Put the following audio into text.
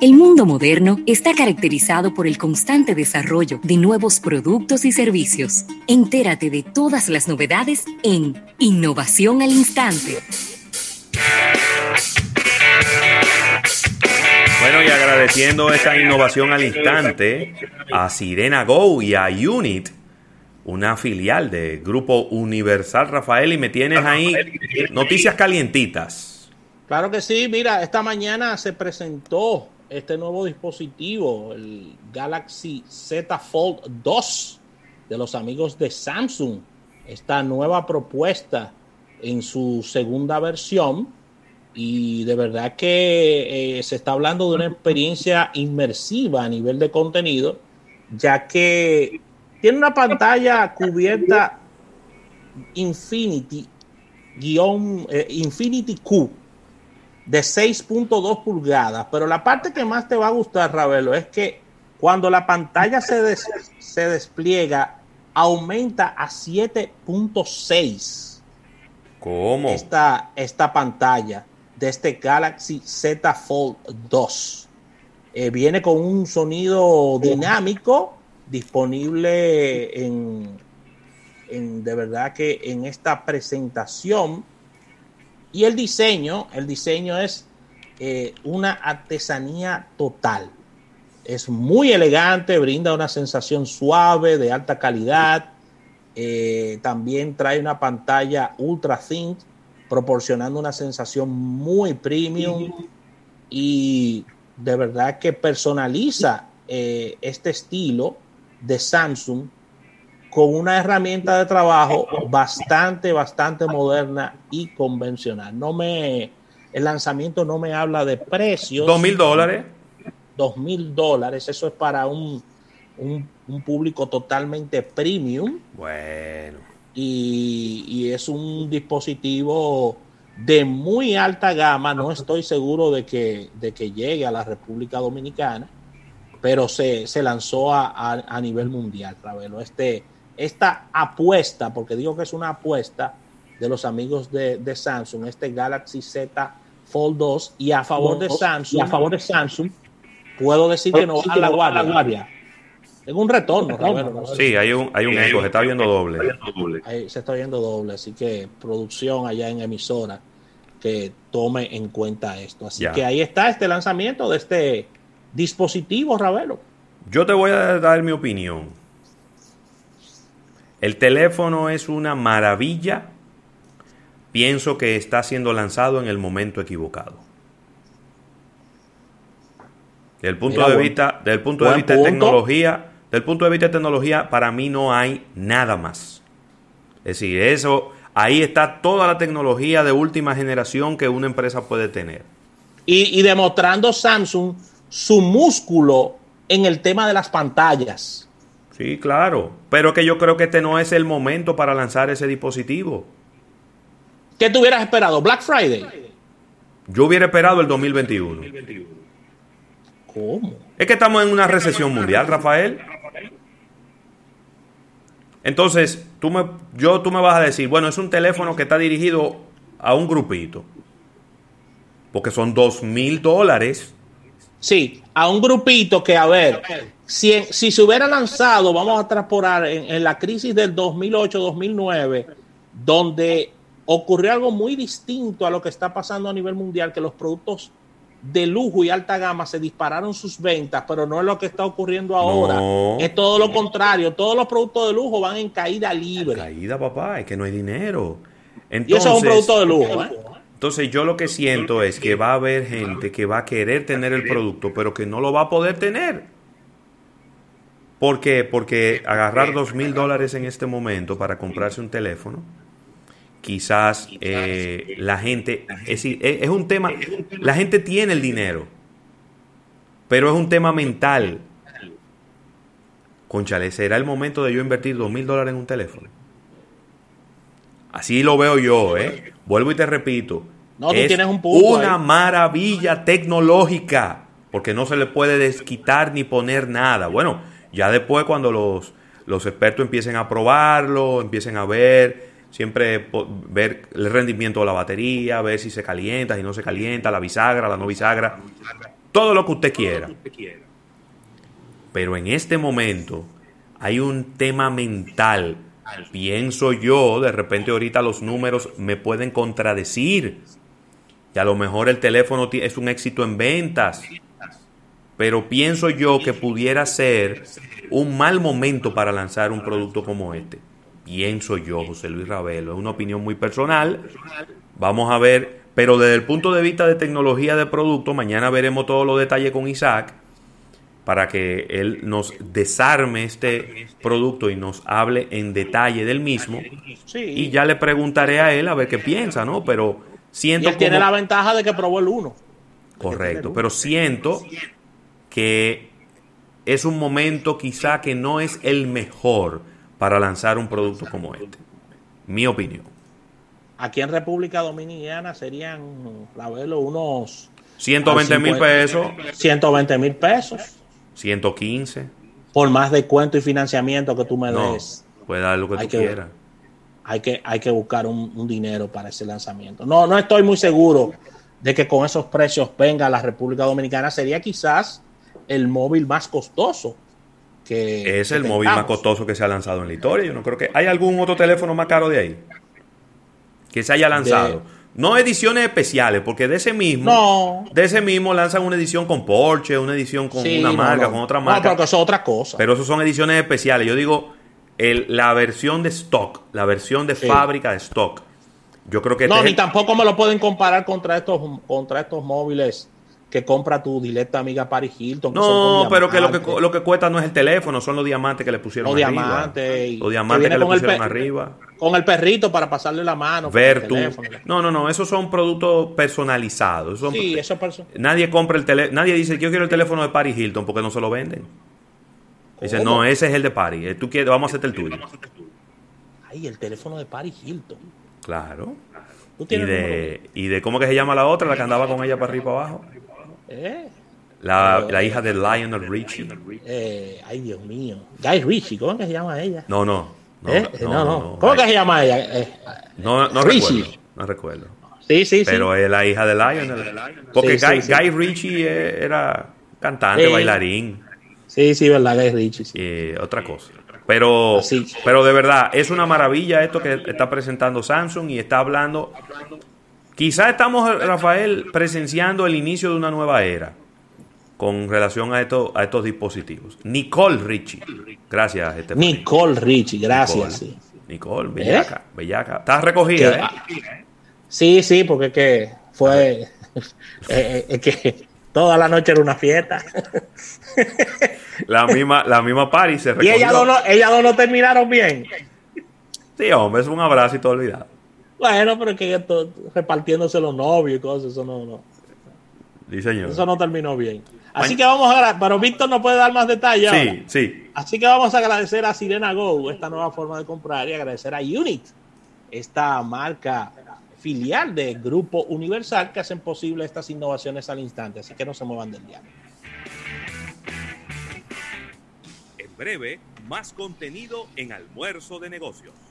El mundo moderno está caracterizado por el constante desarrollo de nuevos productos y servicios. Entérate de todas las novedades en Innovación al Instante. Bueno, y agradeciendo esta innovación al instante a Sirena Go y a Unit, una filial del Grupo Universal Rafael, y me tienes ahí noticias calientitas. Claro que sí, mira, esta mañana se presentó este nuevo dispositivo, el Galaxy Z Fold 2 de los amigos de Samsung. Esta nueva propuesta en su segunda versión y de verdad que eh, se está hablando de una experiencia inmersiva a nivel de contenido, ya que tiene una pantalla cubierta Infinity, guion, eh, Infinity Q de 6.2 pulgadas, pero la parte que más te va a gustar, Ravelo, es que cuando la pantalla se, se despliega, aumenta a 7.6. ¿Cómo? Esta, esta pantalla de este Galaxy Z Fold 2. Eh, viene con un sonido dinámico disponible en, en, de verdad que en esta presentación y el diseño, el diseño es eh, una artesanía total. Es muy elegante, brinda una sensación suave, de alta calidad. Eh, también trae una pantalla ultra thin, proporcionando una sensación muy premium y de verdad que personaliza eh, este estilo de Samsung con una herramienta de trabajo bastante, bastante moderna y convencional. No me, el lanzamiento no me habla de precios. ¿Dos mil dólares? Dos mil dólares, eso es para un, un, público totalmente premium. Bueno. Y, y, es un dispositivo de muy alta gama, no estoy seguro de que, de que llegue a la República Dominicana, pero se, se lanzó a, a, a nivel mundial, Ravelo. Este, esta apuesta, porque digo que es una apuesta de los amigos de, Samsung, este Galaxy Z Fold 2, y a favor de Samsung, a favor de Samsung, puedo decir que no va a la guardia. Es un retorno. sí, hay un, hay un eco, se está viendo doble. se está viendo doble, así que producción allá en emisora que tome en cuenta esto. Así que ahí está este lanzamiento de este dispositivo, Ravelo. Yo te voy a dar mi opinión. El teléfono es una maravilla. Pienso que está siendo lanzado en el momento equivocado. Del punto de vista, del punto de vista de tecnología, del punto de vista de tecnología, para mí no hay nada más. Es decir, eso, ahí está toda la tecnología de última generación que una empresa puede tener. Y, y demostrando Samsung su músculo en el tema de las pantallas. Sí, claro. Pero que yo creo que este no es el momento para lanzar ese dispositivo. ¿Qué te hubieras esperado? ¿Black Friday? Yo hubiera esperado el 2021. ¿Cómo? Es que estamos en una recesión mundial, Rafael. Entonces, tú me, yo, tú me vas a decir, bueno, es un teléfono que está dirigido a un grupito. Porque son dos mil dólares. Sí, a un grupito que, a ver, si, si se hubiera lanzado, vamos a transportar en, la crisis del 2008-2009, donde ocurrió algo muy distinto a lo que está pasando a nivel mundial, que los productos de lujo y alta gama se dispararon sus ventas, pero no es lo que está ocurriendo ahora. Es todo lo contrario. Todos los productos de lujo van en caída libre. Caída, papá, es que no hay dinero. y eso es un producto de lujo. ¿eh? Entonces yo lo que siento es que va a haber gente que va a querer tener el producto, pero que no lo va a poder tener. ¿Por qué? Porque agarrar dos mil dólares en este momento para comprarse un teléfono, quizás eh, la gente, es, es un tema, la gente tiene el dinero, pero es un tema mental. Conchale, ¿será el momento de yo invertir dos mil dólares en un teléfono? Así lo veo yo, ¿eh? Vuelvo y te repito. No, tú tienes un punto Una maravilla tecnológica, porque no se le puede desquitar ni poner nada. Bueno, ya después cuando los, los expertos empiecen a probarlo, empiecen a ver, siempre ver el rendimiento de la batería, ver si se calienta, si no se calienta, la bisagra, la no bisagra. todo lo que usted quiera. Pero en este momento hay un tema mental. Pienso yo, de repente ahorita los números me pueden contradecir. Y a lo mejor el teléfono es un éxito en ventas. Pero pienso yo que pudiera ser un mal momento para lanzar un producto como este. Pienso yo, José Luis Ravelo. Es una opinión muy personal. Vamos a ver. Pero desde el punto de vista de tecnología de producto, mañana veremos todos los detalles con Isaac para que él nos desarme este producto y nos hable en detalle del mismo. Y ya le preguntaré a él a ver qué piensa, ¿no? Pero siento y él tiene la ventaja de que probó el 1. Correcto, pero siento que es un momento quizá que no es el mejor para lanzar un producto como este. Mi opinión. Aquí en República Dominicana serían, la verlo, unos... 120 mil pesos. 120 mil pesos. 115. Por más de cuento y financiamiento que tú me No, des. puede dar lo que tú que- quieras. Hay que, hay que buscar un, un dinero para ese lanzamiento. No, no estoy muy seguro de que con esos precios venga a la República Dominicana. Sería quizás el móvil más costoso. Que, Es que el móvil más costoso que se ha lanzado en la historia. Yo no creo que. ¿Hay algún otro teléfono más caro de ahí? Que se haya lanzado. No ediciones especiales, porque de ese mismo. No. De ese mismo lanzan una edición con Porsche, una edición con Sí, una no, marca, no. con otra No, marca. pero que eso es otra cosa. Pero eso son ediciones especiales. Yo digo, el- la versión de stock, la versión de Sí. fábrica de stock. Yo creo que no, este ni el- tampoco me lo pueden comparar contra estos, contra estos móviles que compra tu directa amiga Paris Hilton. que No, pero que lo, que lo que cuesta no es el teléfono, son los diamantes que le pusieron Los arriba. diamantes y- Los que diamantes viene que, le con el pusieron arriba. Con el perrito para pasarle la mano. Vertu. No, no, no, esos son productos personalizados. Son- Sí, eso es perso- Nadie compra el teléfono, nadie dice yo quiero el teléfono de Paris Hilton porque no se lo venden. Dice, no, ese es el de Paris. eh, Tú quieres, vamos a hacerte el tuyo. Ay, el teléfono de Paris Hilton. Claro. ¿Tú Y tienes de, y de cómo que se llama la otra, la que andaba con ella para arriba y para abajo. Eh, La, la hija de Lionel Richie. eh, ay, Dios mío. Guy Ritchie, ¿cómo es que se llama ella? No, no. No, Eh, no, no, no. ¿Cómo que se llama ella? Eh, No, no Richie. recuerdo. No recuerdo. sí, sí, sí. Pero es la hija de Lionel. Porque Sí, Guy, sí, sí. Guy Ritchie eh, era cantante, Sí. bailarín Sí, sí, verdad, Guy y otra cosa. Pero, pero de verdad, es una maravilla esto que está presentando Samsung y está hablando. Quizá estamos, Rafael, presenciando el inicio de una nueva era con relación a, esto, a estos dispositivos. Nicole Richie. Gracias, este Nicole Richie, gracias. Nicole, Sí. Nicole, bellaca, bellaca. Estás recogida, ¿eh? sí, sí, porque es que fue. eh, eh, que toda la noche era una fiesta. La misma, la misma Paris se y recogió. ellas dos, no, ellas dos no terminaron bien. Sí, hombre, es un abrazo y todo olvidado. Bueno, pero es que esto, repartiéndose los novios y cosas, eso no, no, Sí, señor. eso no terminó bien. Así que vamos a pero Víctor nos puede dar más detalles. ahora. Sí, sí. Así que vamos a agradecer a Sirena Go, esta nueva forma de comprar, y agradecer a Unit, esta marca filial de Grupo Universal que hacen posible estas innovaciones al instante. Así que no se muevan del diablo. En breve, más contenido en Almuerzo de Negocios.